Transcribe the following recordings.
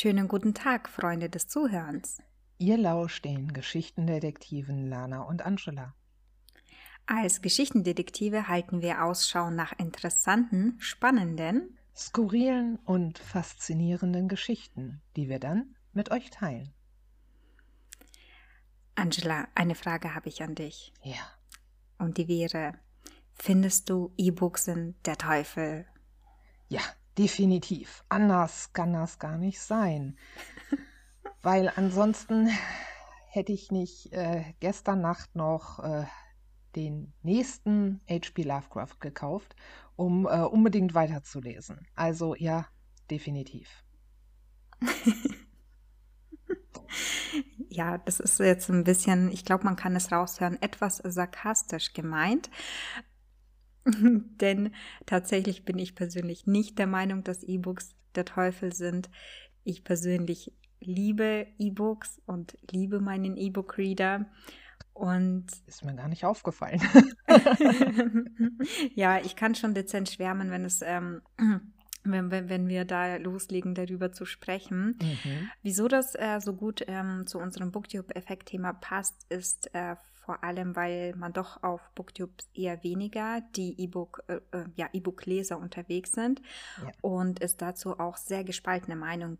Schönen guten Tag, Freunde des Zuhörens. Ihr lauscht den Geschichtendetektiven Lana und Angela. Als Geschichtendetektive halten wir Ausschau nach interessanten, spannenden, skurrilen und faszinierenden Geschichten, die wir dann mit euch teilen. Angela, eine Frage habe ich an dich. Ja. Und die wäre, findest du E-Books sind der Teufel? Ja, definitiv. Anders kann das gar nicht sein. Weil ansonsten hätte ich nicht äh, gestern Nacht noch äh, den nächsten H.P. Lovecraft gekauft, um äh, unbedingt weiterzulesen. Also ja, definitiv. ja, das ist jetzt ein bisschen, ich glaube, man kann es raushören, etwas sarkastisch gemeint. Denn tatsächlich bin ich persönlich nicht der Meinung, dass E-Books der Teufel sind. Ich persönlich liebe E-Books und liebe meinen E-Book-Reader. Und ist mir gar nicht aufgefallen. ja, ich kann schon dezent schwärmen, wenn es ähm, wenn, wenn, wenn wir da loslegen, darüber zu sprechen. Mhm. Wieso das äh, so gut ähm, zu unserem Booktube-Effekt-Thema passt, ist äh, vor allem, weil man doch auf Booktube eher weniger die E-Book, äh, äh, ja, E-Book-Leser unterwegs sind ja. und es dazu auch sehr gespaltene Meinungen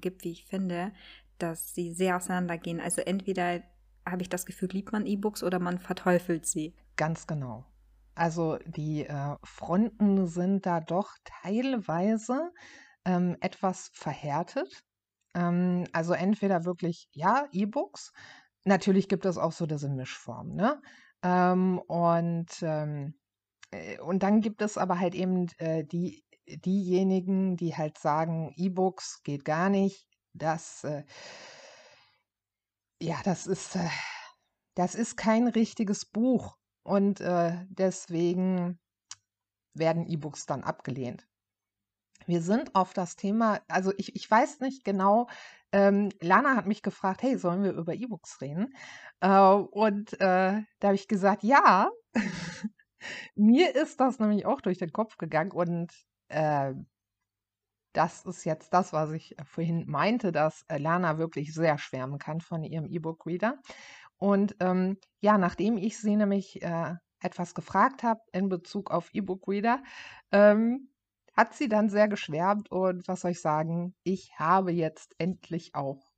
gibt, wie ich finde, dass sie sehr auseinandergehen. Also entweder habe ich das Gefühl, liebt man E-Books oder man verteufelt sie. Ganz genau. Also die äh, Fronten sind da doch teilweise ähm, etwas verhärtet. Ähm, also entweder wirklich, ja, E-Books. Natürlich gibt es auch so diese Mischform, ne? Ähm, und, ähm, äh, und dann gibt es aber halt eben äh, die, diejenigen, die halt sagen, E-Books geht gar nicht. Das äh, ja, das ist, äh, das ist kein richtiges Buch und äh, deswegen werden E-Books dann abgelehnt. Wir sind auf das Thema, also ich, ich weiß nicht genau, ähm, Lana hat mich gefragt, hey, sollen wir über E-Books reden? Äh, und äh, da habe ich gesagt, ja. Mir ist das nämlich auch durch den Kopf gegangen und äh, das ist jetzt das, was ich äh, vorhin meinte, dass äh, Lana wirklich sehr schwärmen kann von ihrem E-Book-Reader. Und ähm, ja, nachdem ich sie nämlich äh, etwas gefragt habe in Bezug auf E-Book-Reader, ähm, hat sie dann sehr geschwärmt und was soll ich sagen, ich habe jetzt endlich auch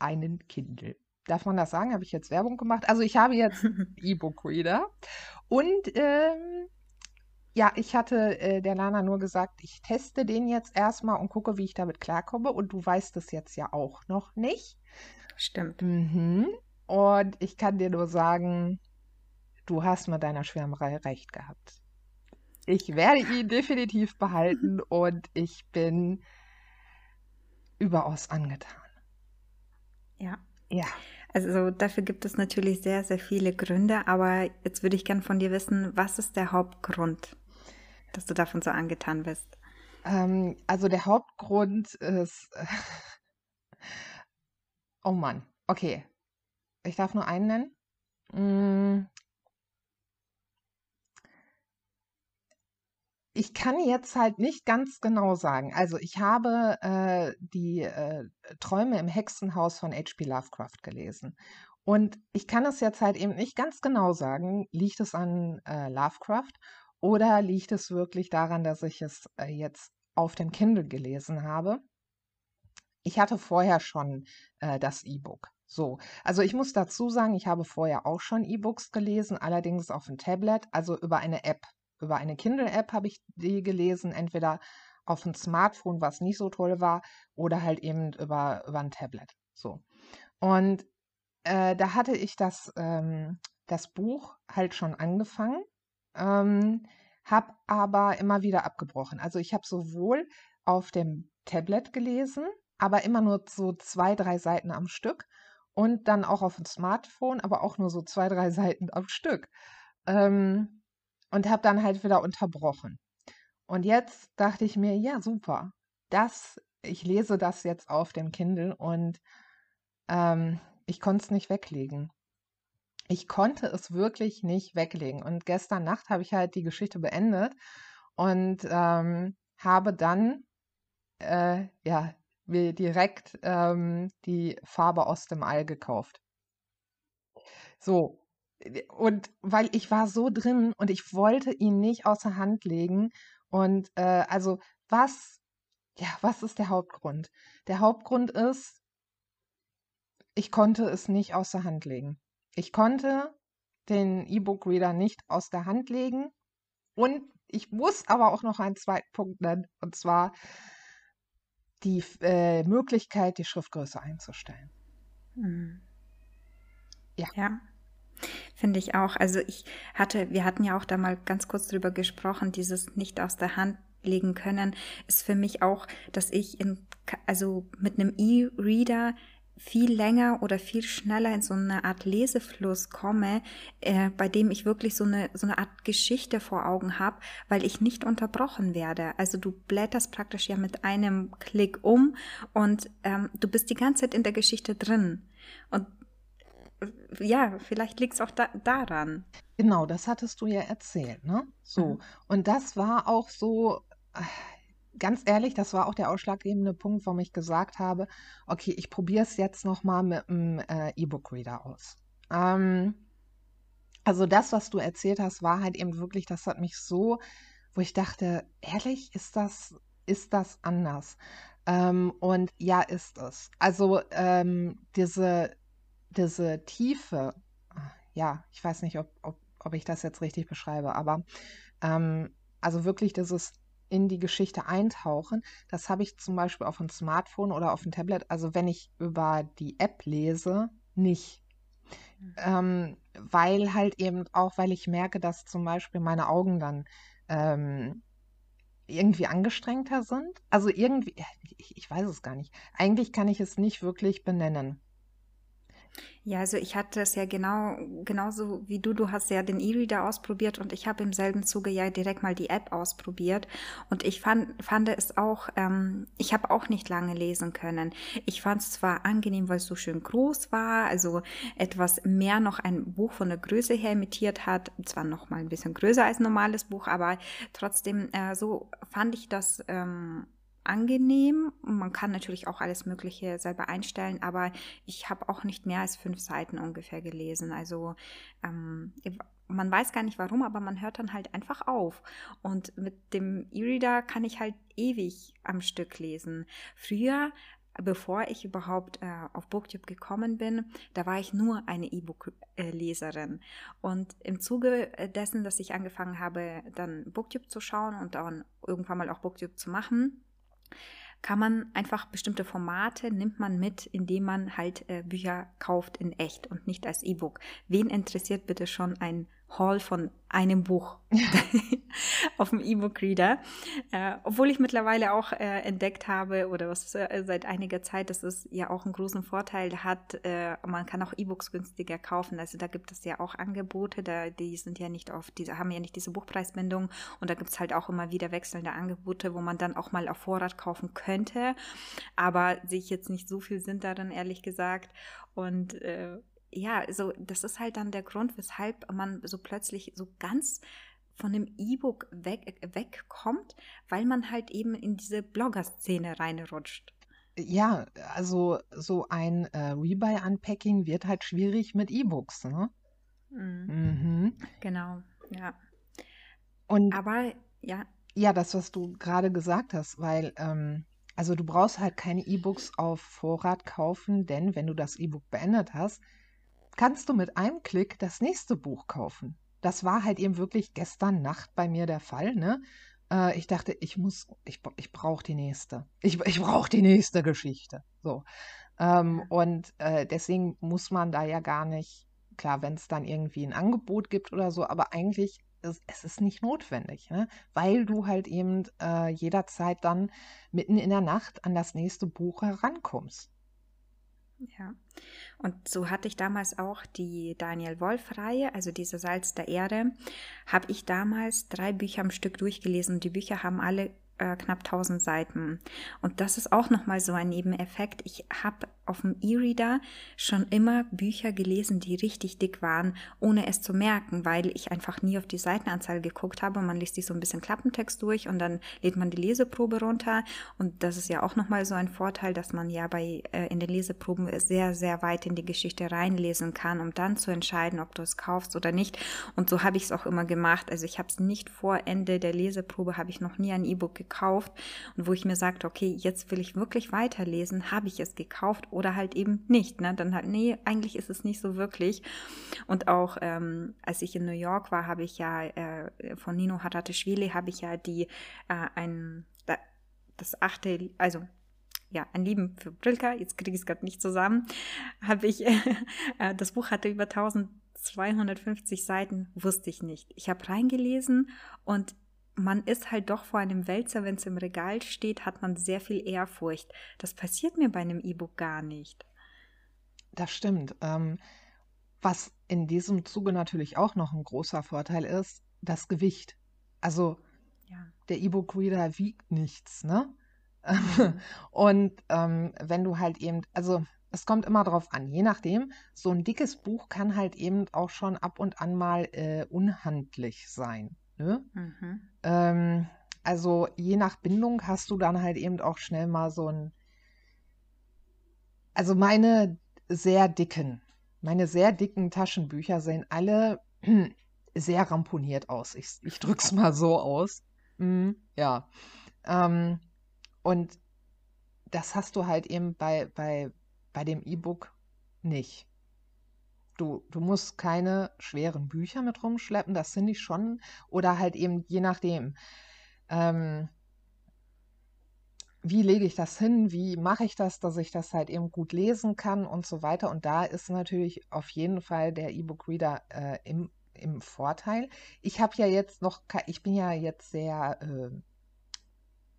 einen Kindle. Darf man das sagen? Habe ich jetzt Werbung gemacht? Also ich habe jetzt E-Book-Reader und ähm, ja, ich hatte äh, der Lana nur gesagt, ich teste den jetzt erstmal und gucke, wie ich damit klarkomme. Und du weißt es jetzt ja auch noch nicht. Stimmt. Mhm. Und ich kann dir nur sagen, du hast mit deiner Schwärmerei recht gehabt. Ich werde ihn definitiv behalten und ich bin überaus angetan. Ja. Ja. Also dafür gibt es natürlich sehr, sehr viele Gründe, aber jetzt würde ich gern von dir wissen, was ist der Hauptgrund, dass du davon so angetan bist? Ähm, also der Hauptgrund ist. Oh Mann, okay. Ich darf nur einen nennen. Mm. Ich kann jetzt halt nicht ganz genau sagen. Also ich habe äh, die äh, Träume im Hexenhaus von H.P. Lovecraft gelesen. Und ich kann es jetzt halt eben nicht ganz genau sagen, liegt es an äh, Lovecraft oder liegt es wirklich daran, dass ich es äh, jetzt auf dem Kindle gelesen habe? Ich hatte vorher schon äh, das E-Book. So, also ich muss dazu sagen, ich habe vorher auch schon E-Books gelesen, allerdings auf dem Tablet, also über eine App. Über eine Kindle-App habe ich die gelesen, entweder auf dem Smartphone, was nicht so toll war, oder halt eben über, über ein Tablet. So. Und äh, da hatte ich das, ähm, das Buch halt schon angefangen ähm, habe aber immer wieder abgebrochen. Also ich habe sowohl auf dem Tablet gelesen, aber immer nur so zwei, drei Seiten am Stück und dann auch auf dem Smartphone, aber auch nur so zwei, drei Seiten am Stück. Ähm, und habe dann halt wieder unterbrochen. Und jetzt dachte ich mir, ja, super. Das, ich lese das jetzt auf dem Kindle und ähm, ich konnte es nicht weglegen ich konnte es wirklich nicht weglegen. Und gestern Nacht habe ich halt die Geschichte beendet und ähm, habe dann äh, ja mir direkt ähm, die Farbe aus dem All gekauft. So, und weil ich war so drin und ich wollte ihn nicht außer Hand legen. Und äh, also was, ja, was ist der Hauptgrund? Der Hauptgrund ist, ich konnte es nicht außer Hand legen. Ich konnte den E-Book-Reader nicht aus der Hand legen. Und ich muss aber auch noch einen zweiten Punkt nennen, und zwar die äh, Möglichkeit, die Schriftgröße einzustellen. Mhm. Ja. ja. Finde ich auch. Also ich hatte, wir hatten ja auch da mal ganz kurz drüber gesprochen, dieses nicht aus der Hand legen können, ist für mich auch, dass ich in, also mit einem E-Reader viel länger oder viel schneller in so eine Art Lesefluss komme, äh, bei dem ich wirklich so eine, so eine Art Geschichte vor Augen habe, weil ich nicht unterbrochen werde. Also du blätterst praktisch ja mit einem Klick um und ähm, du bist die ganze Zeit in der Geschichte drin. Und äh, ja, vielleicht liegt es auch da, daran. Genau, das hattest du ja erzählt, ne? So. Mhm. Und das war auch so, äh, ganz ehrlich, das war auch der ausschlaggebende Punkt, warum ich gesagt habe, okay, ich probiere es jetzt nochmal mit einem äh, E-Book-Reader aus. Ähm, also das, was du erzählt hast, war halt eben wirklich, das hat mich so, wo ich dachte, ehrlich, ist das, ist das anders? Ähm, und ja, ist es. Also ähm, diese, diese Tiefe, ja, ich weiß nicht, ob, ob, ob ich das jetzt richtig beschreibe, aber ähm, also wirklich dieses in die Geschichte eintauchen. Das habe ich zum Beispiel auf dem Smartphone oder auf dem Tablet, also wenn ich über die App lese, nicht. Mhm. Ähm, weil halt eben auch, weil ich merke, dass zum Beispiel meine Augen dann ähm, irgendwie angestrengter sind. Also irgendwie, ich, ich weiß es gar nicht. Eigentlich kann ich es nicht wirklich benennen. Ja, also ich hatte es ja genau, genauso wie du, du hast ja den E-Reader ausprobiert und ich habe im selben Zuge ja direkt mal die App ausprobiert und ich fand, fand es auch, ähm, ich habe auch nicht lange lesen können. Ich fand es zwar angenehm, weil es so schön groß war, also etwas mehr noch ein Buch von der Größe her imitiert hat, zwar noch mal ein bisschen größer als ein normales Buch, aber trotzdem äh, so fand ich das ähm, angenehm. Man kann natürlich auch alles Mögliche selber einstellen, aber ich habe auch nicht mehr als fünf Seiten ungefähr gelesen. Also ähm, man weiß gar nicht warum, aber man hört dann halt einfach auf. Und mit dem E-Reader kann ich halt ewig am Stück lesen. Früher bevor ich überhaupt äh, auf Booktube gekommen bin, da war ich nur eine E-Book-Leserin. Und im Zuge dessen, dass ich angefangen habe, dann Booktube zu schauen und dann irgendwann mal auch Booktube zu machen, kann man einfach bestimmte Formate nimmt man mit, indem man halt äh, Bücher kauft in echt und nicht als E-Book. Wen interessiert bitte schon ein Haul von einem Buch auf dem E-Book-Reader. Äh, obwohl ich mittlerweile auch äh, entdeckt habe, oder was äh, seit einiger Zeit, dass es ja auch einen großen Vorteil hat, äh, man kann auch E-Books günstiger kaufen. Also da gibt es ja auch Angebote, da, die sind ja nicht auf diese, haben ja nicht diese Buchpreisbindung und da gibt es halt auch immer wieder wechselnde Angebote, wo man dann auch mal auf Vorrat kaufen könnte. Aber sehe ich jetzt nicht so viel Sinn darin, ehrlich gesagt. Und äh, ja, so das ist halt dann der Grund, weshalb man so plötzlich so ganz von dem E-Book weg, wegkommt, weil man halt eben in diese Blogger-Szene reinrutscht. Ja, also so ein äh, Rebuy-Unpacking wird halt schwierig mit E-Books, ne? Mhm. Mhm. Genau, ja. Und aber ja. Ja, das, was du gerade gesagt hast, weil ähm, also du brauchst halt keine E-Books auf Vorrat kaufen, denn wenn du das E-Book beendet hast, kannst du mit einem Klick das nächste Buch kaufen. Das war halt eben wirklich gestern Nacht bei mir der Fall. Ne? Äh, ich dachte, ich muss, ich, ich brauche die nächste. Ich, ich brauche die nächste Geschichte. So. Ähm, und äh, deswegen muss man da ja gar nicht, klar, wenn es dann irgendwie ein Angebot gibt oder so, aber eigentlich ist, es ist nicht notwendig, ne? weil du halt eben äh, jederzeit dann mitten in der Nacht an das nächste Buch herankommst. Ja, und so hatte ich damals auch die Daniel Wolf-Reihe, also diese Salz der Erde, habe ich damals drei Bücher am Stück durchgelesen. Die Bücher haben alle äh, knapp 1000 Seiten. Und das ist auch nochmal so ein Nebeneffekt. Ich habe auf dem E-Reader schon immer Bücher gelesen, die richtig dick waren, ohne es zu merken, weil ich einfach nie auf die Seitenanzahl geguckt habe. Man liest sich so ein bisschen Klappentext durch und dann lädt man die Leseprobe runter. Und das ist ja auch nochmal so ein Vorteil, dass man ja bei äh, in den Leseproben sehr, sehr weit in die Geschichte reinlesen kann, um dann zu entscheiden, ob du es kaufst oder nicht. Und so habe ich es auch immer gemacht. Also ich habe es nicht vor Ende der Leseprobe, habe ich noch nie ein E-Book gekauft. Und wo ich mir sagte, okay, jetzt will ich wirklich weiterlesen, habe ich es gekauft oder halt eben nicht. Ne? Dann halt, nee, eigentlich ist es nicht so wirklich. Und auch ähm, als ich in New York war, habe ich ja äh, von Nino Haratischvili habe ich ja die äh, ein das achte, also ja, ein Lieben für Brilka, jetzt kriege ich es gerade nicht zusammen, habe ich, äh, das Buch hatte über 1250 Seiten, wusste ich nicht. Ich habe reingelesen und man ist halt doch vor einem Wälzer, wenn es im Regal steht, hat man sehr viel Ehrfurcht. Das passiert mir bei einem E-Book gar nicht. Das stimmt. Ähm, was in diesem Zuge natürlich auch noch ein großer Vorteil ist, das Gewicht. Also ja. der E-Book-Reader wiegt nichts, ne? Mhm. Und ähm, wenn du halt eben, also es kommt immer drauf an, je nachdem, so ein dickes Buch kann halt eben auch schon ab und an mal äh, unhandlich sein. Ne? Mhm. Ähm, also je nach Bindung hast du dann halt eben auch schnell mal so ein. Also meine sehr dicken, meine sehr dicken Taschenbücher sehen alle sehr ramponiert aus. Ich, ich drück's mal so aus. Mhm, ja. Ähm, und das hast du halt eben bei, bei, bei dem E-Book nicht. Du, du musst keine schweren Bücher mit rumschleppen, das finde ich schon. Oder halt eben je nachdem. Ähm, wie lege ich das hin? Wie mache ich das, dass ich das halt eben gut lesen kann und so weiter? Und da ist natürlich auf jeden Fall der E-Book-Reader äh, im, im Vorteil. Ich habe ja jetzt noch, ich bin ja jetzt sehr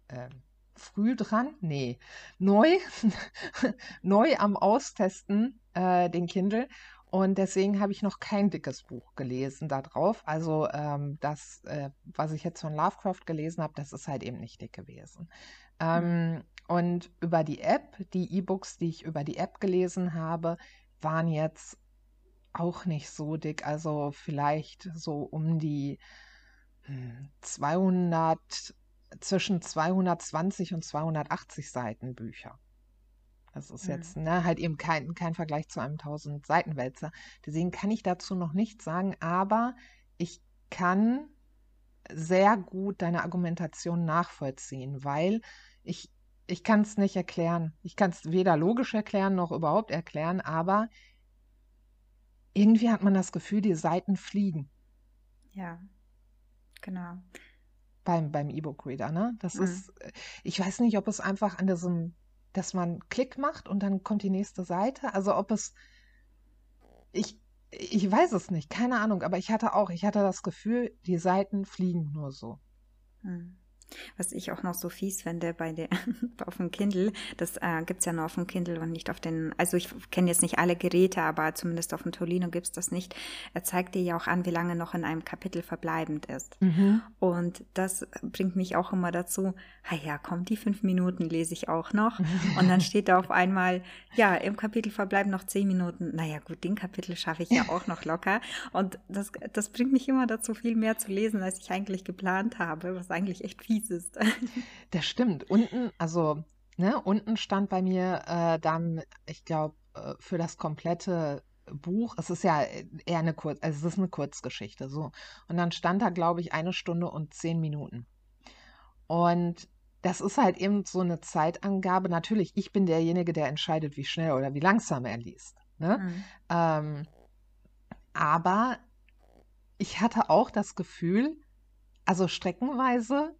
äh, äh, früh dran, nee, neu, neu am Austesten, äh, den Kindle. Und deswegen habe ich noch kein dickes Buch gelesen da drauf. Also ähm, das, äh, was ich jetzt von Lovecraft gelesen habe, das ist halt eben nicht dick gewesen. Ähm, mhm. Und über die App, die E-Books, die ich über die App gelesen habe, waren jetzt auch nicht so dick. Also vielleicht so um die 200 hm, zwischen 220 und 280 Seiten Bücher. Das ist mhm. jetzt ne, halt eben kein, kein Vergleich zu einem 1000 Seiten Wälzer. Deswegen kann ich dazu noch nichts sagen, aber ich kann sehr gut deine Argumentation nachvollziehen, weil ich, ich kann es nicht erklären. Ich kann es weder logisch erklären noch überhaupt erklären, aber irgendwie hat man das Gefühl, die Seiten fliegen. Ja, genau beim, beim E-Book-Reader, ne? Das mhm. ist, äh, ich weiß nicht, ob es einfach an diesem, dass man Klick macht und dann kommt die nächste Seite. Also ob es, ich, ich weiß es nicht, keine Ahnung, aber ich hatte auch, ich hatte das Gefühl, die Seiten fliegen nur so. Mhm. Was ich auch noch so fies finde bei der auf dem Kindle, das äh, gibt es ja nur auf dem Kindle und nicht auf den, also ich kenne jetzt nicht alle Geräte, aber zumindest auf dem Tolino gibt es das nicht. Er zeigt dir ja auch an, wie lange noch in einem Kapitel verbleibend ist. Mhm. Und das bringt mich auch immer dazu, ja, komm, die fünf Minuten lese ich auch noch. und dann steht da auf einmal, ja, im Kapitel verbleiben noch zehn Minuten. Naja, gut, den Kapitel schaffe ich ja auch noch locker. Und das, das bringt mich immer dazu, viel mehr zu lesen, als ich eigentlich geplant habe, was eigentlich echt fies ist. Das stimmt. Unten, also, ne, unten stand bei mir äh, dann, ich glaube, äh, für das komplette Buch, es ist ja eher eine Kurz, also es ist eine Kurzgeschichte, so. Und dann stand da, glaube ich, eine Stunde und zehn Minuten. Und das ist halt eben so eine Zeitangabe. Natürlich, ich bin derjenige, der entscheidet, wie schnell oder wie langsam er liest. Ne? Mhm. Ähm, aber ich hatte auch das Gefühl, also streckenweise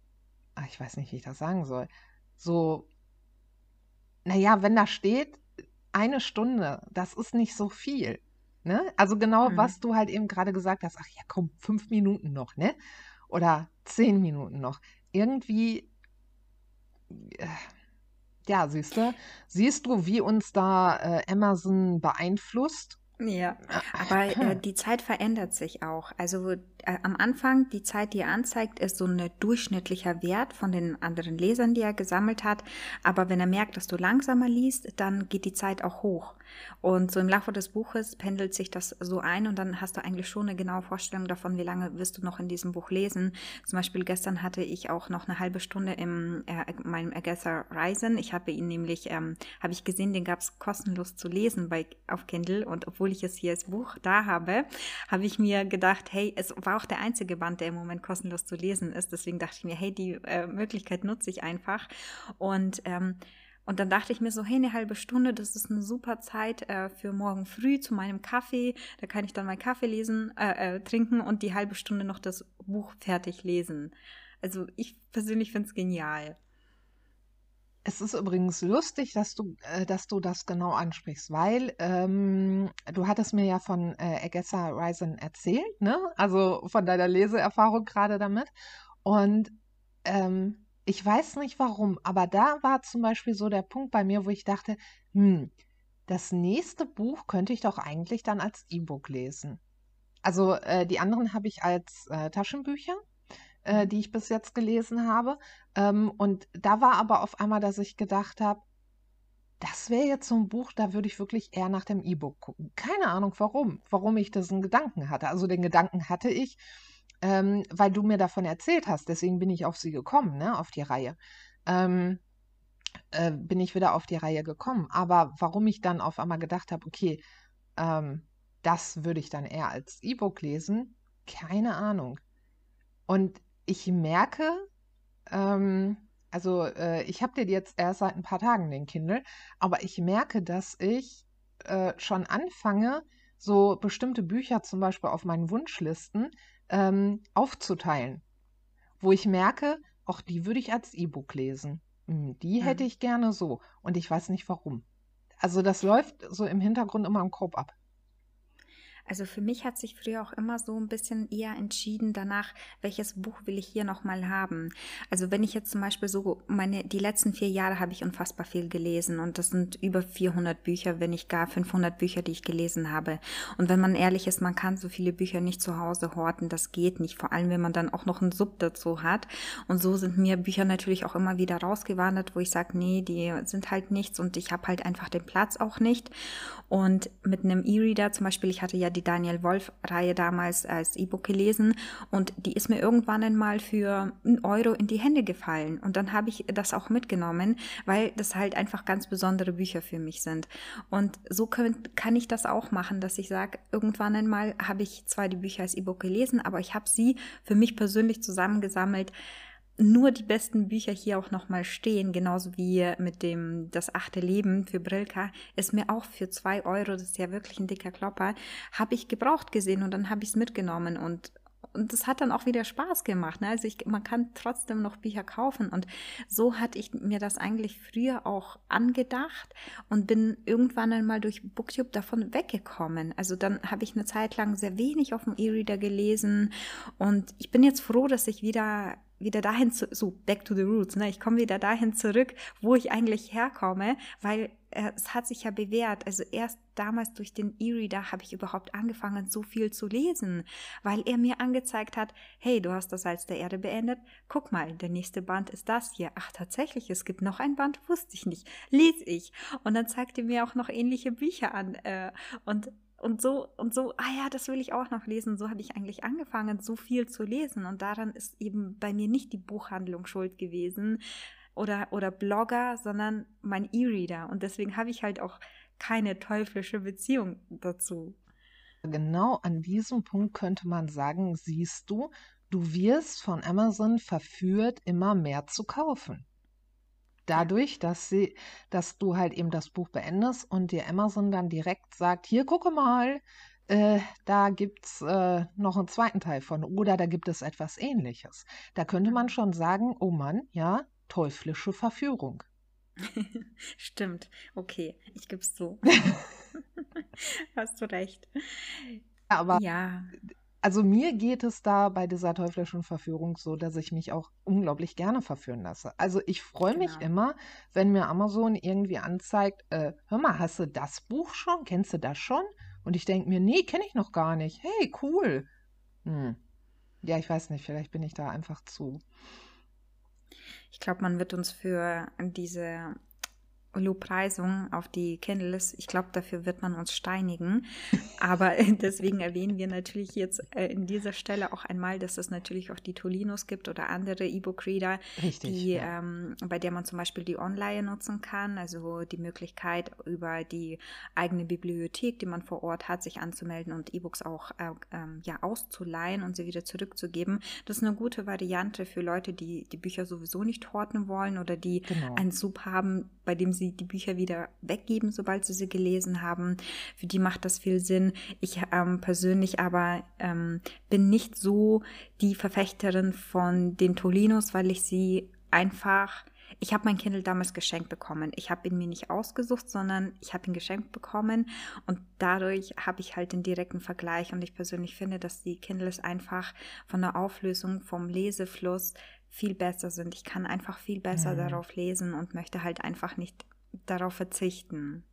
ach, ich weiß nicht, wie ich das sagen soll, so, naja, wenn da steht, eine Stunde, das ist nicht so viel. Ne? Also genau, mhm. was du halt eben gerade gesagt hast, ach ja, komm, fünf Minuten noch, ne? Oder zehn Minuten noch. Irgendwie, äh, ja, siehst du, siehst du, wie uns da äh, Amazon beeinflusst? Ja, aber äh, die Zeit verändert sich auch. Also äh, am Anfang, die Zeit, die er anzeigt, ist so ein durchschnittlicher Wert von den anderen Lesern, die er gesammelt hat. Aber wenn er merkt, dass du langsamer liest, dann geht die Zeit auch hoch. Und so im Laufe des Buches pendelt sich das so ein und dann hast du eigentlich schon eine genaue Vorstellung davon, wie lange wirst du noch in diesem Buch lesen. Zum Beispiel gestern hatte ich auch noch eine halbe Stunde im äh, meinem Agatha Ryzen. Ich habe ihn nämlich, ähm, habe ich gesehen, den gab es kostenlos zu lesen bei auf Kindle und obwohl ich es hier als Buch da habe, habe ich mir gedacht, hey, es war auch der einzige Band, der im Moment kostenlos zu lesen ist. Deswegen dachte ich mir, hey, die äh, Möglichkeit nutze ich einfach und ähm, und dann dachte ich mir so, hey, eine halbe Stunde, das ist eine super Zeit äh, für morgen früh zu meinem Kaffee. Da kann ich dann meinen Kaffee lesen, äh, äh, trinken und die halbe Stunde noch das Buch fertig lesen. Also ich persönlich finde es genial. Es ist übrigens lustig, dass du, äh, dass du das genau ansprichst, weil ähm, du hattest mir ja von äh, Agatha Ryzen erzählt, ne? Also von deiner Leseerfahrung gerade damit. Und ähm, ich weiß nicht warum, aber da war zum Beispiel so der Punkt bei mir, wo ich dachte, hm, das nächste Buch könnte ich doch eigentlich dann als E-Book lesen. Also äh, die anderen habe ich als äh, Taschenbücher, äh, die ich bis jetzt gelesen habe. Ähm, und da war aber auf einmal, dass ich gedacht habe, das wäre jetzt so ein Buch, da würde ich wirklich eher nach dem E-Book gucken. Keine Ahnung warum, warum ich diesen Gedanken hatte. Also den Gedanken hatte ich, ähm, weil du mir davon erzählt hast. Deswegen bin ich auf sie gekommen, ne, auf die Reihe. Ähm, äh, bin ich wieder auf die Reihe gekommen. Aber warum ich dann auf einmal gedacht habe, okay, ähm, das würde ich dann eher als E-Book lesen, keine Ahnung. Und ich merke, ähm, also äh, ich habe den jetzt erst seit ein paar Tagen den Kindle, aber ich merke, dass ich äh, schon anfange, so bestimmte Bücher zum Beispiel auf meinen Wunschlisten ähm, aufzuteilen, wo ich merke, auch die würde ich als E-Book lesen. Hm, die mhm. hätte ich gerne so und ich weiß nicht warum. Also das läuft so im Hintergrund immer im Kopf ab. Also für mich hat sich früher auch immer so ein bisschen eher entschieden danach, welches Buch will ich hier nochmal haben. Also wenn ich jetzt zum Beispiel so meine, die letzten vier Jahre habe ich unfassbar viel gelesen und das sind über 400 Bücher, wenn nicht gar 500 Bücher, die ich gelesen habe. Und wenn man ehrlich ist, man kann so viele Bücher nicht zu Hause horten, das geht nicht. Vor allem, wenn man dann auch noch einen Sub dazu hat. Und so sind mir Bücher natürlich auch immer wieder rausgewandert, wo ich sage, nee, die sind halt nichts und ich habe halt einfach den Platz auch nicht. Und mit einem E-Reader zum Beispiel, ich hatte ja die Daniel Wolf-Reihe damals als E-Book gelesen und die ist mir irgendwann einmal für einen Euro in die Hände gefallen. Und dann habe ich das auch mitgenommen, weil das halt einfach ganz besondere Bücher für mich sind. Und so könnt, kann ich das auch machen, dass ich sage, irgendwann einmal habe ich zwar die Bücher als E-Book gelesen, aber ich habe sie für mich persönlich zusammengesammelt nur die besten Bücher hier auch nochmal stehen, genauso wie mit dem Das achte Leben für Brilka, ist mir auch für zwei Euro, das ist ja wirklich ein dicker Klopper, habe ich gebraucht gesehen und dann habe ich es mitgenommen und und das hat dann auch wieder Spaß gemacht. Ne? Also ich, man kann trotzdem noch Bücher kaufen. Und so hatte ich mir das eigentlich früher auch angedacht und bin irgendwann einmal durch Booktube davon weggekommen. Also dann habe ich eine Zeit lang sehr wenig auf dem E-Reader gelesen. Und ich bin jetzt froh, dass ich wieder wieder dahin zu, so back to the roots, ne? Ich komme wieder dahin zurück, wo ich eigentlich herkomme, weil äh, es hat sich ja bewährt. Also erst damals durch den E-Reader habe ich überhaupt angefangen, so viel zu lesen, weil er mir angezeigt hat, hey, du hast das Salz der Erde beendet. Guck mal, der nächste Band ist das hier. Ach, tatsächlich, es gibt noch ein Band, wusste ich nicht. Lies ich. Und dann zeigte mir auch noch ähnliche Bücher an. Äh, und und so, und so, ah ja, das will ich auch noch lesen. So habe ich eigentlich angefangen, so viel zu lesen. Und daran ist eben bei mir nicht die Buchhandlung schuld gewesen oder, oder Blogger, sondern mein E-Reader. Und deswegen habe ich halt auch keine teuflische Beziehung dazu. Genau an diesem Punkt könnte man sagen, siehst du, du wirst von Amazon verführt, immer mehr zu kaufen dadurch, dass sie, dass du halt eben das Buch beendest und dir Amazon dann direkt sagt, hier gucke mal, äh, da gibt es äh, noch einen zweiten Teil von oder da gibt es etwas ähnliches. Da könnte man schon sagen, oh Mann, ja, teuflische Verführung. Stimmt, okay, ich gebe es zu. Hast du recht. Aber ja also mir geht es da bei dieser teuflischen Verführung so, dass ich mich auch unglaublich gerne verführen lasse. Also ich freue mich genau. immer, wenn mir Amazon irgendwie anzeigt, äh, hör mal, hast du das Buch schon? Kennst du das schon? Und ich denke mir, nee, kenne ich noch gar nicht. Hey, cool. Hm. Ja, ich weiß nicht, vielleicht bin ich da einfach zu. Ich glaube, man wird uns für diese Lobpreisung auf die Kindles. Ich glaube, dafür wird man uns steinigen. Aber deswegen erwähnen wir natürlich jetzt äh, in dieser Stelle auch einmal, dass es natürlich auch die Tolinos gibt oder andere E-Book-Reader, die, ja. ähm, bei der man zum Beispiel die Online nutzen kann. Also die Möglichkeit, über die eigene Bibliothek, die man vor Ort hat, sich anzumelden und E-Books auch äh, ähm, ja, auszuleihen und sie wieder zurückzugeben. Das ist eine gute Variante für Leute, die die Bücher sowieso nicht horten wollen oder die genau. einen Sub haben, bei dem sie die Bücher wieder weggeben, sobald sie sie gelesen haben. Für die macht das viel Sinn. Ich ähm, persönlich aber ähm, bin nicht so die Verfechterin von den Tolinos, weil ich sie einfach ich habe mein Kindle damals geschenkt bekommen. Ich habe ihn mir nicht ausgesucht, sondern ich habe ihn geschenkt bekommen und dadurch habe ich halt den direkten Vergleich und ich persönlich finde, dass die Kindles einfach von der Auflösung, vom Lesefluss viel besser sind. Ich kann einfach viel besser mhm. darauf lesen und möchte halt einfach nicht darauf verzichten.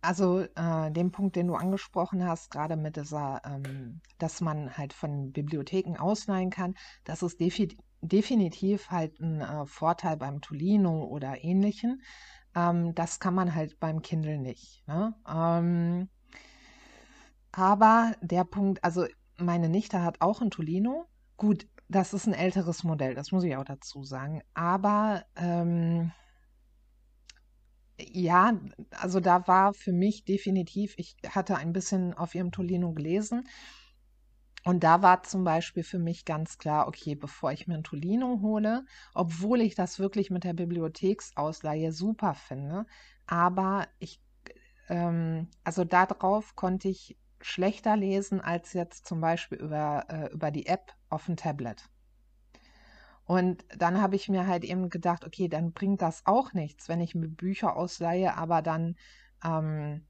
Also äh, den Punkt, den du angesprochen hast, gerade mit dieser, ähm, dass man halt von Bibliotheken ausleihen kann, das ist defi definitiv halt ein äh, Vorteil beim Tolino oder ähnlichen. Ähm, das kann man halt beim Kindle nicht. Ne? Ähm, aber der Punkt, also meine Nichte hat auch ein Tolino. Gut, das ist ein älteres Modell, das muss ich auch dazu sagen. Aber ähm, ja, also da war für mich definitiv, ich hatte ein bisschen auf ihrem Tolino gelesen. Und da war zum Beispiel für mich ganz klar, okay, bevor ich mir ein Tolino hole, obwohl ich das wirklich mit der Bibliotheksausleihe super finde, aber ich, ähm, also darauf konnte ich schlechter lesen als jetzt zum Beispiel über, äh, über die App auf dem Tablet. Und dann habe ich mir halt eben gedacht, okay, dann bringt das auch nichts, wenn ich mir Bücher ausleihe, aber dann ähm,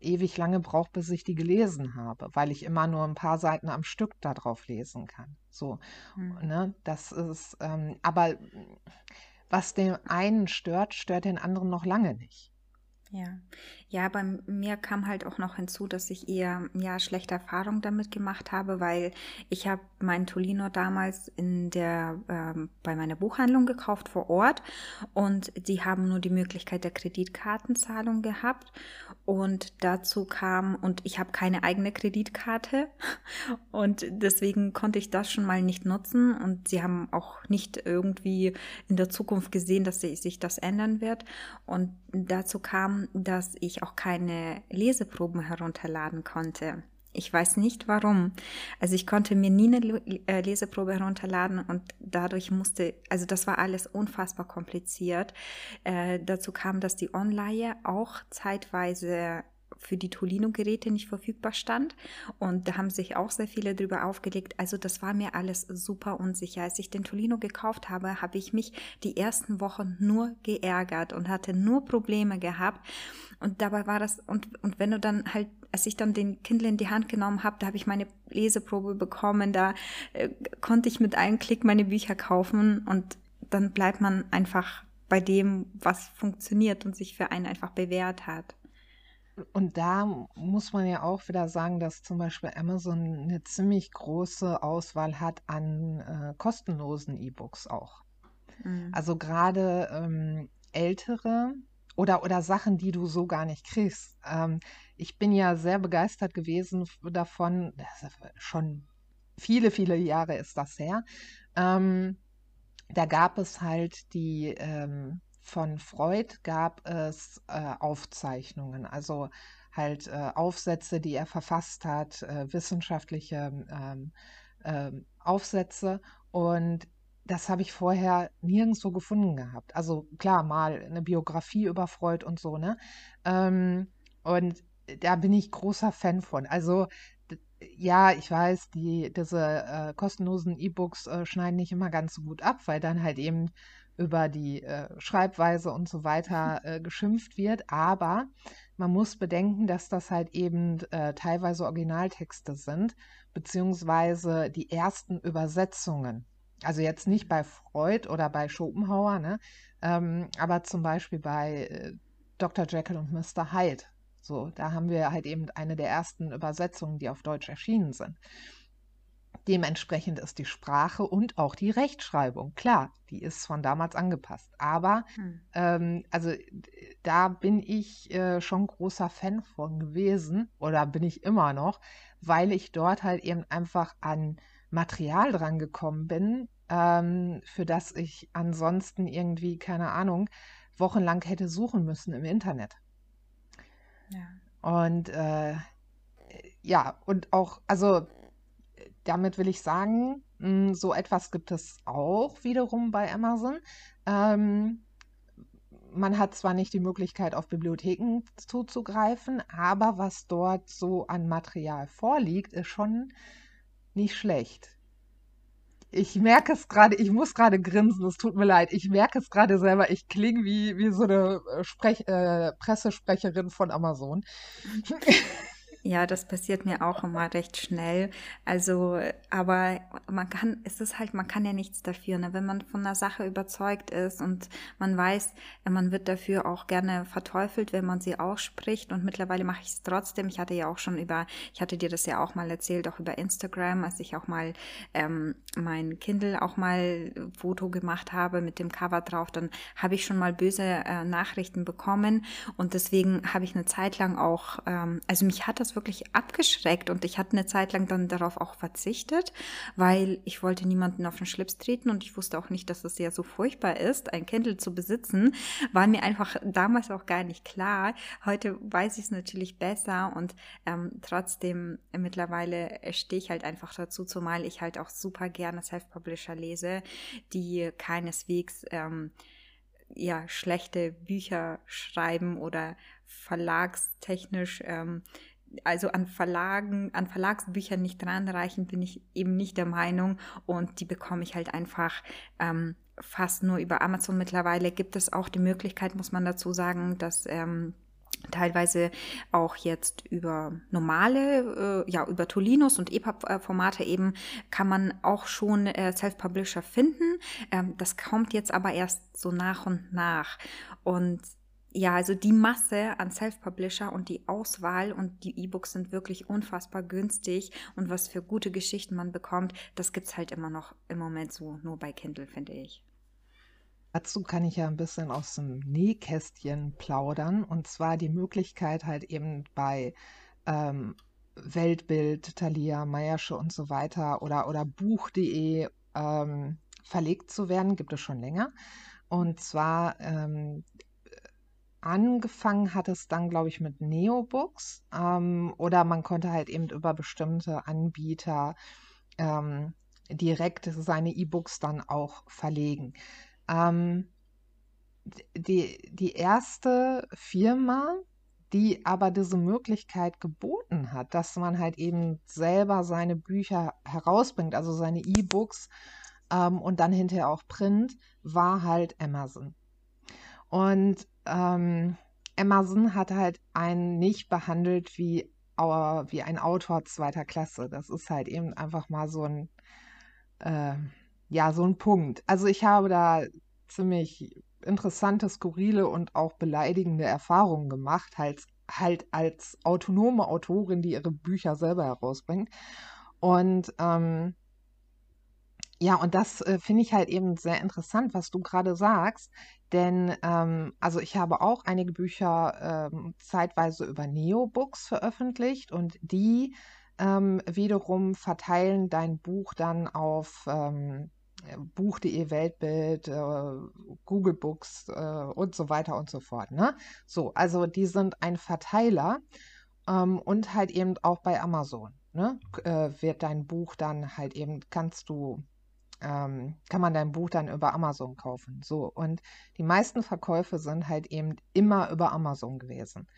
ewig lange brauche, bis ich die gelesen habe, weil ich immer nur ein paar Seiten am Stück darauf lesen kann. So, mhm. ne, das ist, ähm, aber was den einen stört, stört den anderen noch lange nicht. Ja. Ja, bei mir kam halt auch noch hinzu, dass ich eher ja schlechte Erfahrungen damit gemacht habe, weil ich habe meinen Tolino damals in der ähm, bei meiner Buchhandlung gekauft vor Ort und die haben nur die Möglichkeit der Kreditkartenzahlung gehabt und dazu kam und ich habe keine eigene Kreditkarte und deswegen konnte ich das schon mal nicht nutzen und sie haben auch nicht irgendwie in der Zukunft gesehen, dass sich das ändern wird und dazu kam, dass ich auch keine Leseproben herunterladen konnte. Ich weiß nicht warum. Also ich konnte mir nie eine äh, Leseprobe herunterladen und dadurch musste, also das war alles unfassbar kompliziert. Äh, dazu kam, dass die Online auch zeitweise für die Tolino-Geräte nicht verfügbar stand. Und da haben sich auch sehr viele drüber aufgelegt. Also das war mir alles super unsicher. Als ich den Tolino gekauft habe, habe ich mich die ersten Wochen nur geärgert und hatte nur Probleme gehabt. Und dabei war das, und, und wenn du dann halt, als ich dann den Kindle in die Hand genommen habe, da habe ich meine Leseprobe bekommen, da äh, konnte ich mit einem Klick meine Bücher kaufen und dann bleibt man einfach bei dem, was funktioniert und sich für einen einfach bewährt hat. Und da muss man ja auch wieder sagen, dass zum Beispiel Amazon eine ziemlich große Auswahl hat an äh, kostenlosen E-Books auch. Mhm. Also gerade ähm, ältere oder, oder Sachen, die du so gar nicht kriegst. Ähm, ich bin ja sehr begeistert gewesen davon, schon viele, viele Jahre ist das her. Ähm, da gab es halt die ähm, von Freud gab es äh, Aufzeichnungen, also halt äh, Aufsätze, die er verfasst hat, äh, wissenschaftliche ähm, ähm, Aufsätze. Und das habe ich vorher nirgendwo gefunden gehabt. Also klar, mal eine Biografie über Freud und so, ne? Ähm, und da bin ich großer Fan von. Also ja, ich weiß, die, diese äh, kostenlosen E-Books äh, schneiden nicht immer ganz so gut ab, weil dann halt eben über die äh, Schreibweise und so weiter äh, geschimpft wird. Aber man muss bedenken, dass das halt eben äh, teilweise Originaltexte sind, beziehungsweise die ersten Übersetzungen. Also jetzt nicht bei Freud oder bei Schopenhauer, ne? Ähm, aber zum Beispiel bei äh, Dr. Jekyll und Mr. Hyde. So, da haben wir halt eben eine der ersten Übersetzungen, die auf Deutsch erschienen sind. Dementsprechend ist die Sprache und auch die Rechtschreibung, klar, die ist von damals angepasst. Aber hm. ähm, also da bin ich äh, schon großer Fan von gewesen oder bin ich immer noch, weil ich dort halt eben einfach an Material dran gekommen bin, ähm, für das ich ansonsten irgendwie, keine Ahnung, wochenlang hätte suchen müssen im Internet. Ja. Und äh, ja, und auch, also damit will ich sagen, hm, so etwas gibt es auch wiederum bei Amazon. Ähm, man hat zwar nicht die Möglichkeit, auf Bibliotheken zuzugreifen, aber was dort so an Material vorliegt, ist schon nicht schlecht. Ich merke es gerade, ich muss gerade grinsen, es tut mir leid. Ich merke es gerade selber, ich klinge wie, wie so eine äh, Sprech, äh, Pressesprecherin von Amazon. Ja, das passiert mir auch immer recht schnell. Also, aber man kann, es ist halt, man kann ja nichts dafür, ne? Wenn man von einer Sache überzeugt ist und man weiß, man wird dafür auch gerne verteufelt, wenn man sie ausspricht. Und mittlerweile mache ich es trotzdem. Ich hatte ja auch schon über, ich hatte dir das ja auch mal erzählt, auch über Instagram, als ich auch mal ähm, mein Kindle auch mal Foto gemacht habe mit dem Cover drauf, dann habe ich schon mal böse äh, Nachrichten bekommen. Und deswegen habe ich eine Zeit lang auch, ähm, also mich hat das das wirklich abgeschreckt und ich hatte eine Zeit lang dann darauf auch verzichtet, weil ich wollte niemanden auf den Schlips treten und ich wusste auch nicht, dass es ja so furchtbar ist, ein Kindle zu besitzen, war mir einfach damals auch gar nicht klar. Heute weiß ich es natürlich besser und ähm, trotzdem äh, mittlerweile stehe ich halt einfach dazu, zumal ich halt auch super gerne Self-Publisher lese, die keineswegs ähm, ja schlechte Bücher schreiben oder verlagstechnisch ähm, also an Verlagen, an Verlagsbüchern nicht dranreichen, bin ich eben nicht der Meinung. Und die bekomme ich halt einfach ähm, fast nur über Amazon. Mittlerweile gibt es auch die Möglichkeit, muss man dazu sagen, dass ähm, teilweise auch jetzt über normale, äh, ja, über Tolinos und EPUB-Formate eben kann man auch schon äh, Self-Publisher finden. Ähm, das kommt jetzt aber erst so nach und nach. Und ja, also die Masse an Self-Publisher und die Auswahl und die E-Books sind wirklich unfassbar günstig und was für gute Geschichten man bekommt, das gibt es halt immer noch im Moment so nur bei Kindle, finde ich. Dazu kann ich ja ein bisschen aus dem Nähkästchen plaudern und zwar die Möglichkeit halt eben bei ähm, Weltbild, Thalia, Meiersche und so weiter oder, oder Buch.de ähm, verlegt zu werden, gibt es schon länger. Und zwar ähm, angefangen hat es dann, glaube ich, mit Neobooks ähm, oder man konnte halt eben über bestimmte Anbieter ähm, direkt seine E-Books dann auch verlegen. Ähm, die, die erste Firma, die aber diese Möglichkeit geboten hat, dass man halt eben selber seine Bücher herausbringt, also seine E-Books ähm, und dann hinterher auch Print, war halt Amazon. Und ähm, Amazon hat halt einen nicht behandelt wie, wie ein Autor zweiter Klasse. Das ist halt eben einfach mal so ein, äh, ja, so ein Punkt. Also ich habe da ziemlich interessante, skurrile und auch beleidigende Erfahrungen gemacht, halt, halt als autonome Autorin, die ihre Bücher selber herausbringt. Und ähm, ja, und das äh, finde ich halt eben sehr interessant, was du gerade sagst, denn ähm, also ich habe auch einige Bücher ähm, zeitweise über Neobooks veröffentlicht und die ähm, wiederum verteilen dein Buch dann auf ähm, Buch.de Weltbild, äh, Google Books äh, und so weiter und so fort. Ne? So, also die sind ein Verteiler ähm, und halt eben auch bei Amazon. Ne? Äh, wird dein Buch dann halt eben, kannst du ähm, kann man dein Buch dann über Amazon kaufen. So, und die meisten Verkäufe sind halt eben immer über Amazon gewesen.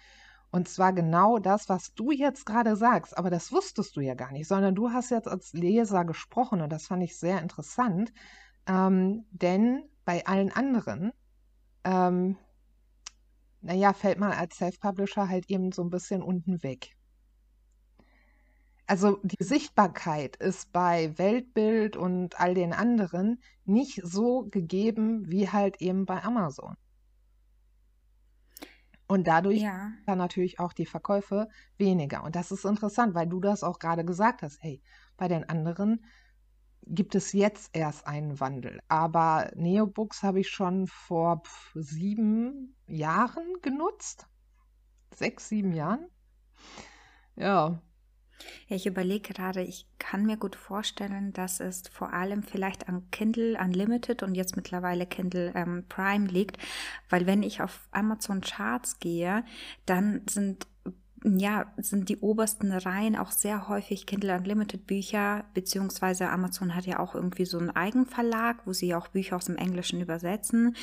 Und zwar genau das, was du jetzt gerade sagst, aber das wusstest du ja gar nicht, sondern du hast jetzt als Leser gesprochen und das fand ich sehr interessant, ähm, denn bei allen anderen, ähm, naja, fällt man als Self-Publisher halt eben so ein bisschen unten weg. Also die Sichtbarkeit ist bei Weltbild und all den anderen nicht so gegeben wie halt eben bei Amazon. Und dadurch ja. dann natürlich auch die Verkäufe weniger. Und das ist interessant, weil du das auch gerade gesagt hast. Hey, bei den anderen gibt es jetzt erst einen Wandel. Aber Neobooks habe ich schon vor sieben Jahren genutzt. Sechs, sieben Jahren. Ja, ja, ich überlege gerade, ich kann mir gut vorstellen, dass es vor allem vielleicht an Kindle Unlimited und jetzt mittlerweile Kindle ähm, Prime liegt, weil wenn ich auf Amazon Charts gehe, dann sind ja, sind die obersten Reihen auch sehr häufig Kindle Unlimited Bücher, beziehungsweise Amazon hat ja auch irgendwie so einen Eigenverlag, wo sie auch Bücher aus dem Englischen übersetzen.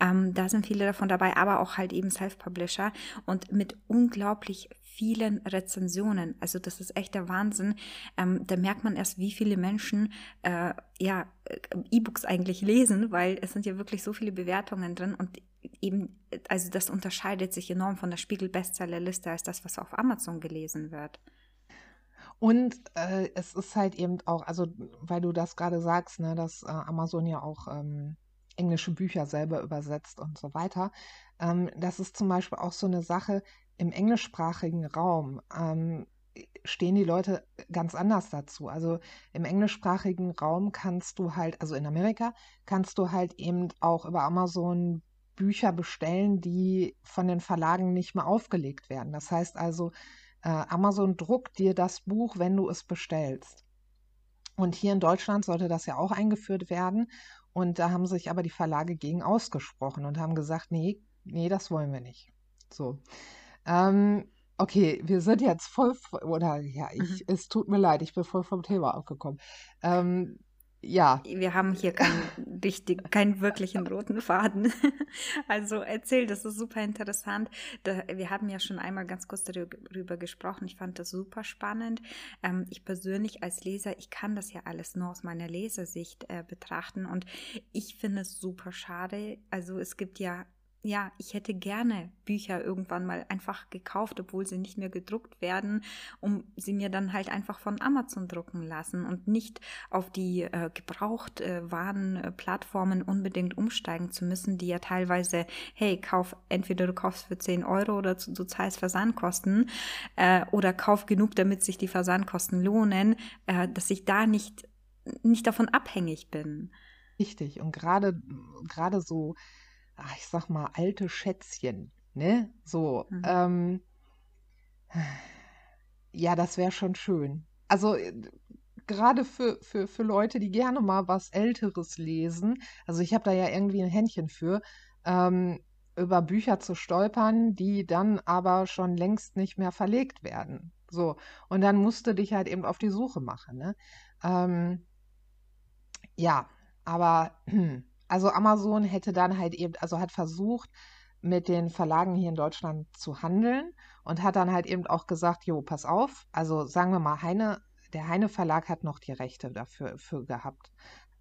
Ähm, da sind viele davon dabei, aber auch halt eben Self-Publisher und mit unglaublich vielen Rezensionen. Also das ist echt der Wahnsinn. Ähm, da merkt man erst, wie viele Menschen äh, ja äh, E-Books eigentlich lesen, weil es sind ja wirklich so viele Bewertungen drin und eben, also das unterscheidet sich enorm von der Spiegel-Bestsellerliste als das, was auf Amazon gelesen wird. Und äh, es ist halt eben auch, also weil du das gerade sagst, ne, dass äh, Amazon ja auch ähm, englische Bücher selber übersetzt und so weiter. Ähm, das ist zum Beispiel auch so eine Sache, im englischsprachigen Raum ähm, stehen die Leute ganz anders dazu. Also im englischsprachigen Raum kannst du halt, also in Amerika, kannst du halt eben auch über Amazon Bücher bestellen, die von den Verlagen nicht mehr aufgelegt werden. Das heißt also, äh, Amazon druckt dir das Buch, wenn du es bestellst. Und hier in Deutschland sollte das ja auch eingeführt werden. Und da haben sich aber die Verlage gegen ausgesprochen und haben gesagt, nee, nee, das wollen wir nicht. So. Ähm, okay, wir sind jetzt voll, oder ja, ich, mhm. es tut mir leid, ich bin voll vom Thema abgekommen. Ähm, ja. Wir haben hier keinen, richtig, keinen wirklichen roten Faden. Also erzähl, das ist super interessant. Da, wir haben ja schon einmal ganz kurz darüber gesprochen. Ich fand das super spannend. Ähm, ich persönlich als Leser, ich kann das ja alles nur aus meiner Lesersicht äh, betrachten und ich finde es super schade. Also es gibt ja ja, ich hätte gerne Bücher irgendwann mal einfach gekauft, obwohl sie nicht mehr gedruckt werden, um sie mir dann halt einfach von Amazon drucken lassen und nicht auf die äh, äh, unbedingt umsteigen zu müssen, die ja teilweise, hey, kauf, entweder du kaufst für 10 Euro oder du, du zahlst Versandkosten äh, oder kauf genug, damit sich die Versandkosten lohnen, äh, dass ich da nicht, nicht davon abhängig bin. Richtig. Und gerade, gerade so, ach, ich sag mal, alte Schätzchen, ne? So, mhm. ähm, ja, das wäre schon schön. Also äh, gerade für, für, für Leute, die gerne mal was Älteres lesen, also ich habe da ja irgendwie ein Händchen für, ähm, über Bücher zu stolpern, die dann aber schon längst nicht mehr verlegt werden. So, und dann musst du dich halt eben auf die Suche machen. Ne? Ähm, ja, aber Also Amazon hätte dann halt eben, also hat versucht, mit den Verlagen hier in Deutschland zu handeln und hat dann halt eben auch gesagt, jo, pass auf, also sagen wir mal, Heine, der Heine Verlag hat noch die Rechte dafür für gehabt,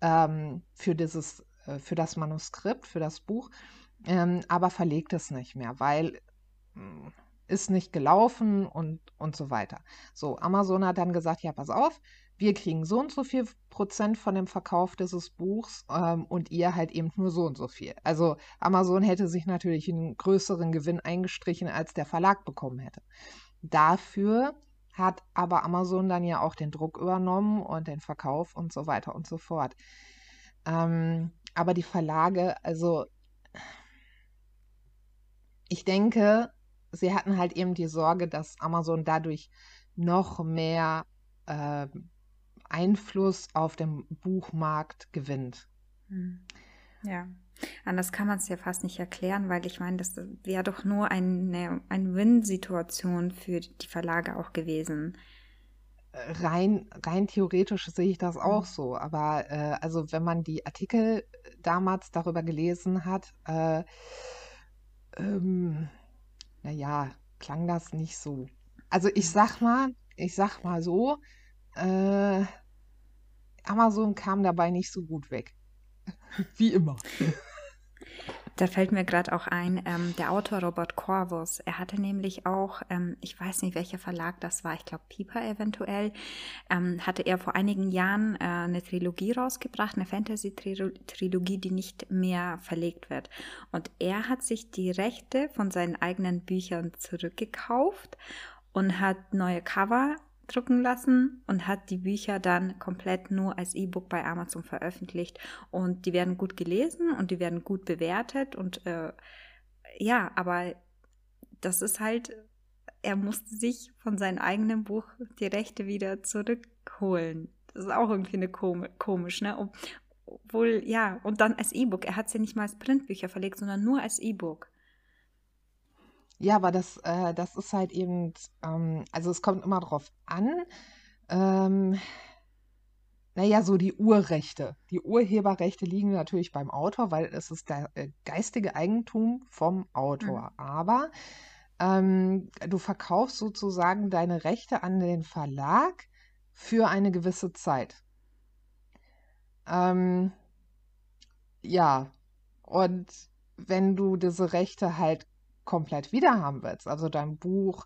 ähm, für dieses, äh, für das Manuskript, für das Buch, ähm, aber verlegt es nicht mehr, weil mh, hm, ist nicht gelaufen und, und so weiter. So, Amazon hat dann gesagt, ja, pass auf, wir kriegen so und so viel Prozent von dem Verkauf dieses Buchs ähm, und ihr halt eben nur so und so viel. Also Amazon hätte sich natürlich einen größeren Gewinn eingestrichen, als der Verlag bekommen hätte. Dafür hat aber Amazon dann ja auch den Druck übernommen und den Verkauf und so weiter und so fort. Ähm, aber die Verlage, also ich denke, sie hatten halt eben die Sorge, dass Amazon dadurch noch mehr äh, Einfluss auf den Buchmarkt gewinnt. Hm. Ja, anders kann man es ja fast nicht erklären, weil ich meine, das wäre doch nur eine, eine Win-Situation für die Verlage auch gewesen. Rein, rein theoretisch sehe ich das auch so, aber äh, also wenn man die Artikel damals darüber gelesen hat, äh, ähm, naja, klang das nicht so. Also ich sag mal, ich sag mal so, äh, Amazon kam dabei nicht so gut weg. Wie immer. Da fällt mir gerade auch ein, ähm, der Autor Robert Corvus, er hatte nämlich auch, ähm, ich weiß nicht, welcher Verlag das war, ich glaube Piper eventuell, ähm, hatte er vor einigen Jahren äh, eine Trilogie rausgebracht, eine Fantasy-Trilogie, die nicht mehr verlegt wird. Und er hat sich die Rechte von seinen eigenen Büchern zurückgekauft und hat neue Cover drucken lassen und hat die Bücher dann komplett nur als E-Book bei Amazon veröffentlicht. Und die werden gut gelesen und die werden gut bewertet. Und äh, ja, aber das ist halt, er musste sich von seinem eigenen Buch die Rechte wieder zurückholen. Das ist auch irgendwie eine kom komisch, ne? Obwohl, ja, und dann als E-Book. Er hat sie nicht mal als Printbücher verlegt, sondern nur als E-Book. Ja, aber das, äh, das ist halt eben, ähm, also es kommt immer drauf an. Ähm, naja, so die Urrechte. Die Urheberrechte liegen natürlich beim Autor, weil es ist der äh, geistige Eigentum vom Autor. Mhm. Aber ähm, du verkaufst sozusagen deine Rechte an den Verlag für eine gewisse Zeit. Ähm, ja, und wenn du diese Rechte halt komplett wiederhaben willst, also dein Buch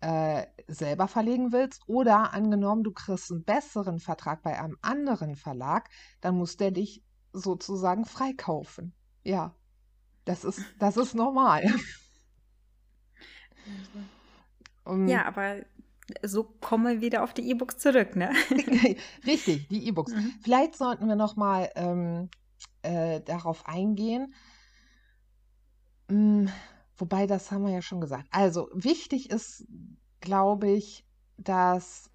äh, selber verlegen willst oder angenommen, du kriegst einen besseren Vertrag bei einem anderen Verlag, dann muss der dich sozusagen freikaufen. Ja, das ist, das ist normal. um, ja, aber so kommen wir wieder auf die E-Books zurück, ne? Richtig, die E-Books. Mhm. Vielleicht sollten wir noch mal ähm, äh, darauf eingehen. Wobei, das haben wir ja schon gesagt. Also wichtig ist, glaube ich, dass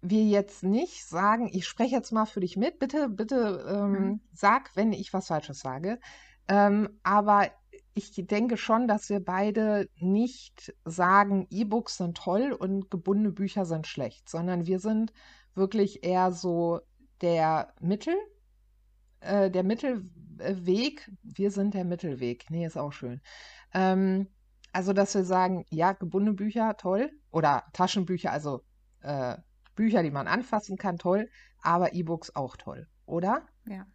wir jetzt nicht sagen, ich spreche jetzt mal für dich mit, bitte, bitte ähm, mhm. sag, wenn ich was Falsches sage. Ähm, aber ich denke schon, dass wir beide nicht sagen, E-Books sind toll und gebundene Bücher sind schlecht, sondern wir sind wirklich eher so der Mittel, äh, der Mittelweg. Wir sind der Mittelweg. Nee, ist auch schön. Ähm, also, dass wir sagen, ja, gebundene Bücher, toll. Oder Taschenbücher, also äh, Bücher, die man anfassen kann, toll. Aber E-Books auch toll, oder? Ja.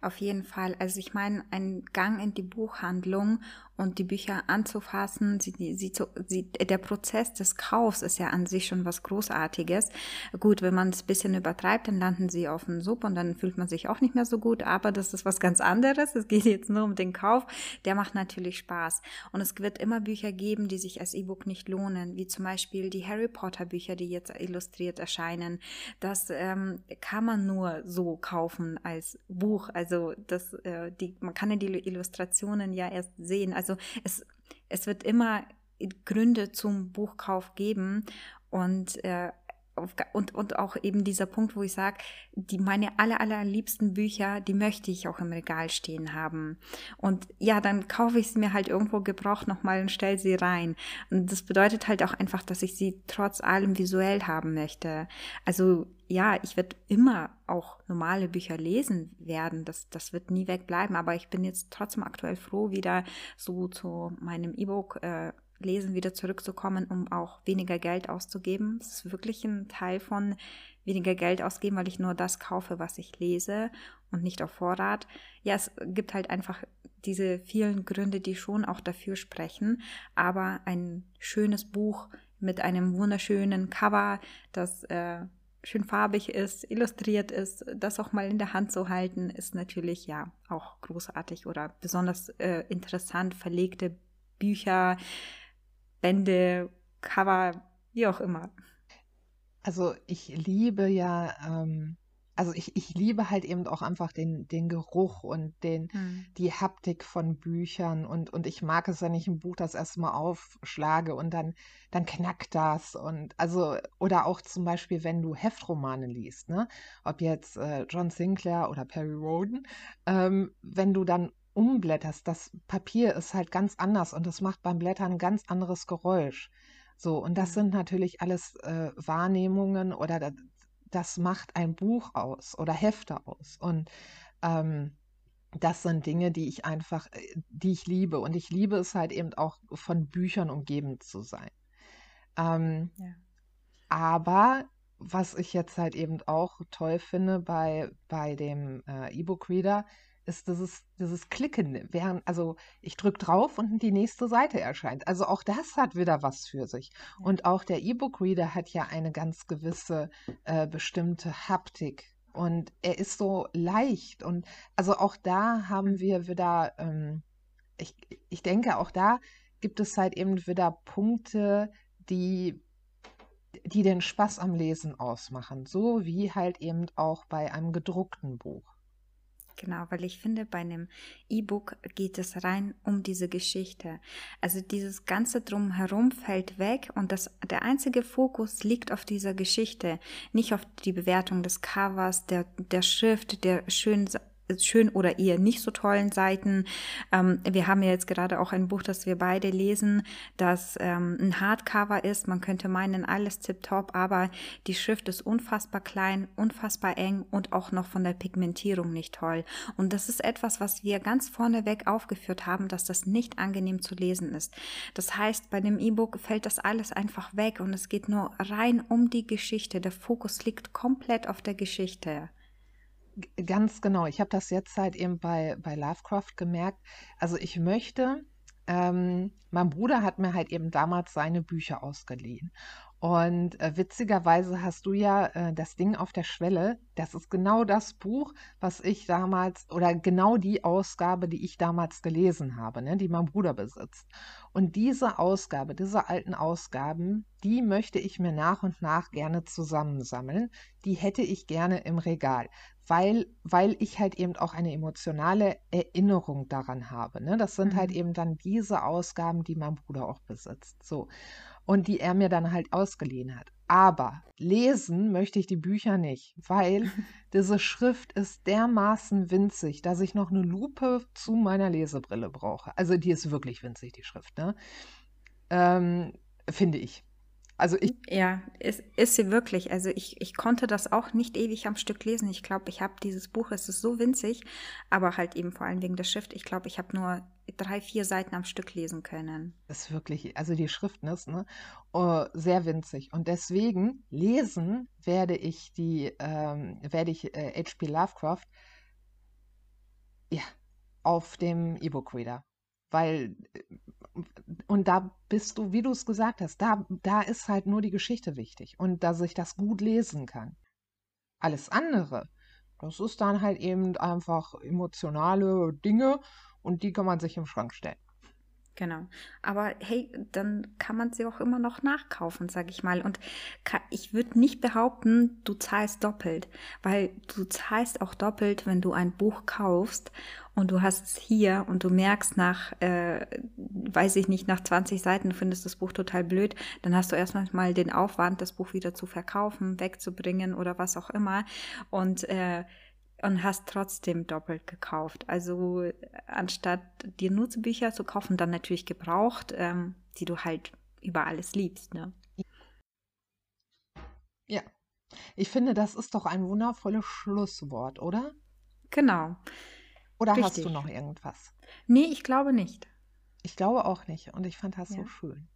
Auf jeden Fall. Also ich meine, ein Gang in die Buchhandlung und die Bücher anzufassen, sie, sie, sie, der Prozess des Kaufs ist ja an sich schon was Großartiges. Gut, wenn man es ein bisschen übertreibt, dann landen sie auf den Sub und dann fühlt man sich auch nicht mehr so gut, aber das ist was ganz anderes. Es geht jetzt nur um den Kauf. Der macht natürlich Spaß. Und es wird immer Bücher geben, die sich als E-Book nicht lohnen, wie zum Beispiel die Harry Potter Bücher, die jetzt illustriert erscheinen. Das ähm, kann man nur so kaufen als Buch. Also das, äh, die, man kann ja die Illustrationen ja erst sehen. Also es, es wird immer Gründe zum Buchkauf geben und äh, und, und auch eben dieser Punkt, wo ich sage, die meine aller, allerliebsten Bücher, die möchte ich auch im Regal stehen haben. Und ja, dann kaufe ich sie mir halt irgendwo gebraucht nochmal und stelle sie rein. Und das bedeutet halt auch einfach, dass ich sie trotz allem visuell haben möchte. Also ja, ich werde immer auch normale Bücher lesen werden. Das, das wird nie wegbleiben. Aber ich bin jetzt trotzdem aktuell froh, wieder so zu meinem E-Book äh, lesen wieder zurückzukommen, um auch weniger Geld auszugeben. Es ist wirklich ein Teil von weniger Geld ausgeben, weil ich nur das kaufe, was ich lese und nicht auf Vorrat. Ja, es gibt halt einfach diese vielen Gründe, die schon auch dafür sprechen. Aber ein schönes Buch mit einem wunderschönen Cover, das äh, schön farbig ist, illustriert ist, das auch mal in der Hand zu halten, ist natürlich ja auch großartig oder besonders äh, interessant verlegte Bücher, Bände, Cover, wie auch immer. Also ich liebe ja, ähm, also ich, ich liebe halt eben auch einfach den, den Geruch und den, hm. die Haptik von Büchern und, und ich mag es, wenn ich ein Buch das erste Mal aufschlage und dann, dann knackt das und also, oder auch zum Beispiel, wenn du Heftromane liest, ne? Ob jetzt äh, John Sinclair oder Perry Roden, ähm, wenn du dann umblätterst, das Papier ist halt ganz anders und das macht beim Blättern ein ganz anderes Geräusch. So, und das mhm. sind natürlich alles äh, Wahrnehmungen oder das, das, macht ein Buch aus oder Hefte aus. Und ähm, das sind Dinge, die ich einfach, äh, die ich liebe. Und ich liebe es halt eben auch von Büchern umgeben zu sein. Ähm, ja. Aber was ich jetzt halt eben auch toll finde bei, bei dem äh, E-Book-Reader, ist dieses, dieses Klicken, während, also ich drücke drauf und die nächste Seite erscheint. Also auch das hat wieder was für sich. Und auch der E-Book-Reader hat ja eine ganz gewisse äh, bestimmte Haptik. Und er ist so leicht. Und also auch da haben wir wieder, ähm, ich, ich denke, auch da gibt es halt eben wieder Punkte, die die den Spaß am Lesen ausmachen, so wie halt eben auch bei einem gedruckten Buch. Genau, weil ich finde, bei einem E-Book geht es rein um diese Geschichte. Also dieses ganze Drumherum fällt weg und das, der einzige Fokus liegt auf dieser Geschichte, nicht auf die Bewertung des Covers, der, der Schrift, der schönen schön oder eher nicht so tollen Seiten. Ähm, wir haben ja jetzt gerade auch ein Buch, das wir beide lesen, das ähm, ein Hardcover ist. Man könnte meinen, alles tipptopp, aber die Schrift ist unfassbar klein, unfassbar eng und auch noch von der Pigmentierung nicht toll. Und das ist etwas, was wir ganz vorneweg aufgeführt haben, dass das nicht angenehm zu lesen ist. Das heißt, bei dem E-Book fällt das alles einfach weg und es geht nur rein um die Geschichte. Der Fokus liegt komplett auf der Geschichte. Ganz genau. Ich habe das jetzt halt eben bei, bei Lovecraft gemerkt. Also ich möchte, ähm, mein Bruder hat mir halt eben damals seine Bücher ausgeliehen. Und äh, witzigerweise hast du ja äh, das Ding auf der Schwelle. Das ist genau das Buch, was ich damals oder genau die Ausgabe, die ich damals gelesen habe, ne, die mein Bruder besitzt. Und diese Ausgabe, diese alten Ausgaben, die möchte ich mir nach und nach gerne zusammensammeln. Die hätte ich gerne im Regal, weil, weil ich halt eben auch eine emotionale Erinnerung daran habe. Ne? Das sind halt mhm. halt eben dann diese Ausgaben, die mein Bruder auch besitzt. So und die er mir dann halt ausgeliehen hat. Aber lesen möchte ich die Bücher nicht, weil diese Schrift ist dermaßen winzig, dass ich noch eine Lupe zu meiner Lesebrille brauche. Also die ist wirklich winzig, die Schrift, ne? Ähm, finde ich. Also ich. Ja, ist, ist sie wirklich. Also ich, ich konnte das auch nicht ewig am Stück lesen. Ich glaube, ich habe dieses Buch, es ist so winzig, aber halt eben vor allem wegen der Schrift. Ich glaube, ich habe nur drei, vier Seiten am Stück lesen können. Das ist wirklich, also die Schrift ist ne, uh, sehr winzig. Und deswegen lesen werde ich die, ähm, werde ich äh, H.P. Lovecraft ja, auf dem E-Book-Reader. Weil und da bist du, wie du es gesagt hast, da, da ist halt nur die Geschichte wichtig und dass ich das gut lesen kann. Alles andere, das ist dann halt eben einfach emotionale Dinge und die kann man sich im Schrank stellen. Genau. Aber hey, dann kann man sie auch immer noch nachkaufen, sag ich mal. Und ich würde nicht behaupten, du zahlst doppelt, weil du zahlst auch doppelt, wenn du ein Buch kaufst und du hast es hier und du merkst nach, äh, weiß ich nicht, nach 20 Seiten, findest das Buch total blöd, dann hast du erstmal mal den Aufwand, das Buch wieder zu verkaufen, wegzubringen oder was auch immer. Und äh, und hast trotzdem doppelt gekauft. Also anstatt dir nur zu Bücher zu kaufen, dann natürlich gebraucht, ähm, die du halt über alles liebst. Ne? Ja, ich finde, das ist doch ein wundervolles Schlusswort, oder? Genau. Oder Richtig. hast du noch irgendwas? Nee, ich glaube nicht. Ich glaube auch nicht. Und ich fand das ja. so schön.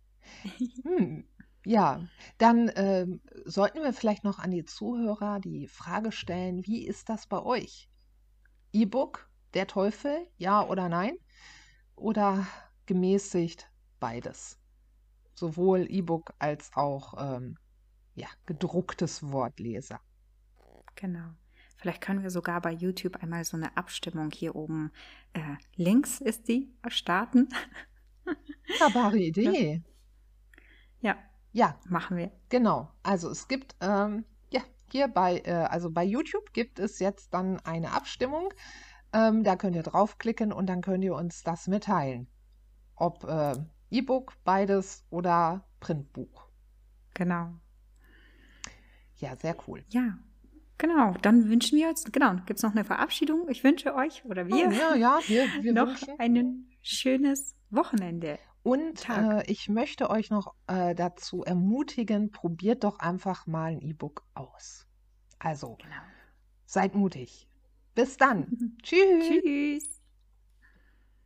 Hm, ja, dann äh, sollten wir vielleicht noch an die Zuhörer die Frage stellen, wie ist das bei euch? E-Book, der Teufel, ja oder nein? Oder gemäßigt beides? Sowohl E-Book als auch ähm, ja, gedrucktes Wortleser. Genau. Vielleicht können wir sogar bei YouTube einmal so eine Abstimmung hier oben äh, links ist die starten. Wunderbare Idee. Ja, ja, machen wir. Genau. Also es gibt ähm, ja hier bei äh, also bei YouTube gibt es jetzt dann eine Abstimmung. Ähm, da könnt ihr draufklicken und dann könnt ihr uns das mitteilen, ob äh, E-Book, beides oder Printbuch. Genau. Ja, sehr cool. Ja, Genau, dann wünschen wir uns, genau, gibt es noch eine Verabschiedung? Ich wünsche euch oder wir, oh, ja, ja, wir, wir noch ein schönes Wochenende. Und äh, ich möchte euch noch äh, dazu ermutigen, probiert doch einfach mal ein E-Book aus. Also, genau. seid mutig. Bis dann. Tschüss. Tschüss.